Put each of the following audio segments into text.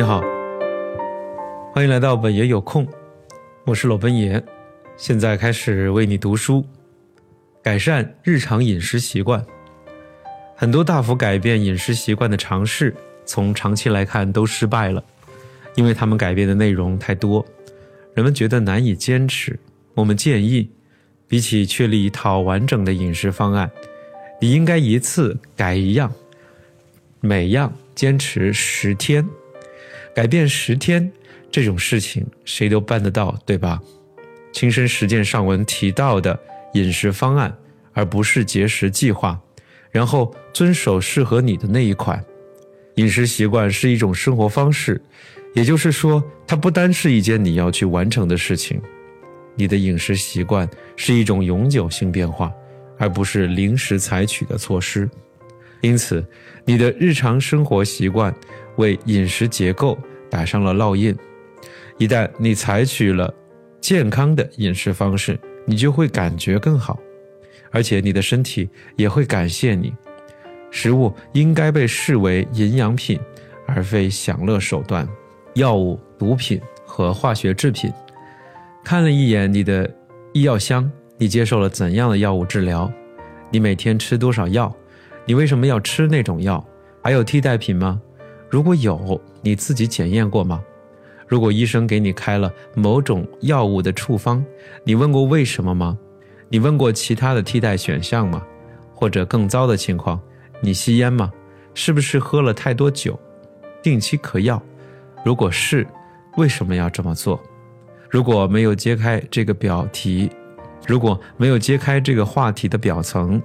你好，欢迎来到本爷有空，我是裸奔爷，现在开始为你读书，改善日常饮食习惯。很多大幅改变饮食习惯的尝试，从长期来看都失败了，因为他们改变的内容太多，人们觉得难以坚持。我们建议，比起确立一套完整的饮食方案，你应该一次改一样，每样坚持十天。改变十天这种事情，谁都办得到，对吧？亲身实践上文提到的饮食方案，而不是节食计划，然后遵守适合你的那一款。饮食习惯是一种生活方式，也就是说，它不单是一件你要去完成的事情。你的饮食习惯是一种永久性变化，而不是临时采取的措施。因此，你的日常生活习惯为饮食结构打上了烙印。一旦你采取了健康的饮食方式，你就会感觉更好，而且你的身体也会感谢你。食物应该被视为营养品，而非享乐手段、药物、毒品和化学制品。看了一眼你的医药箱，你接受了怎样的药物治疗？你每天吃多少药？你为什么要吃那种药？还有替代品吗？如果有，你自己检验过吗？如果医生给你开了某种药物的处方，你问过为什么吗？你问过其他的替代选项吗？或者更糟的情况，你吸烟吗？是不是喝了太多酒？定期嗑药？如果是，为什么要这么做？如果没有揭开这个表题，如果没有揭开这个话题的表层。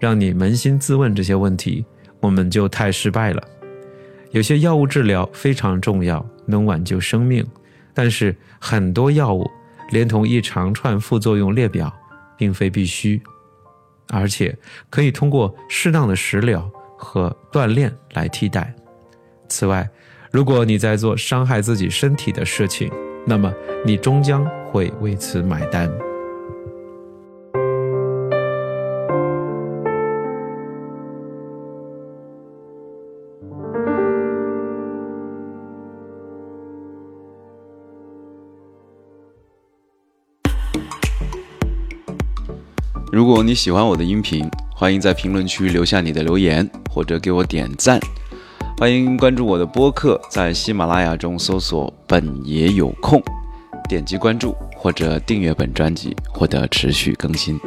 让你扪心自问这些问题，我们就太失败了。有些药物治疗非常重要，能挽救生命，但是很多药物连同一长串副作用列表，并非必须，而且可以通过适当的食疗和锻炼来替代。此外，如果你在做伤害自己身体的事情，那么你终将会为此买单。如果你喜欢我的音频，欢迎在评论区留下你的留言，或者给我点赞。欢迎关注我的播客，在喜马拉雅中搜索“本爷有空”，点击关注或者订阅本专辑，获得持续更新。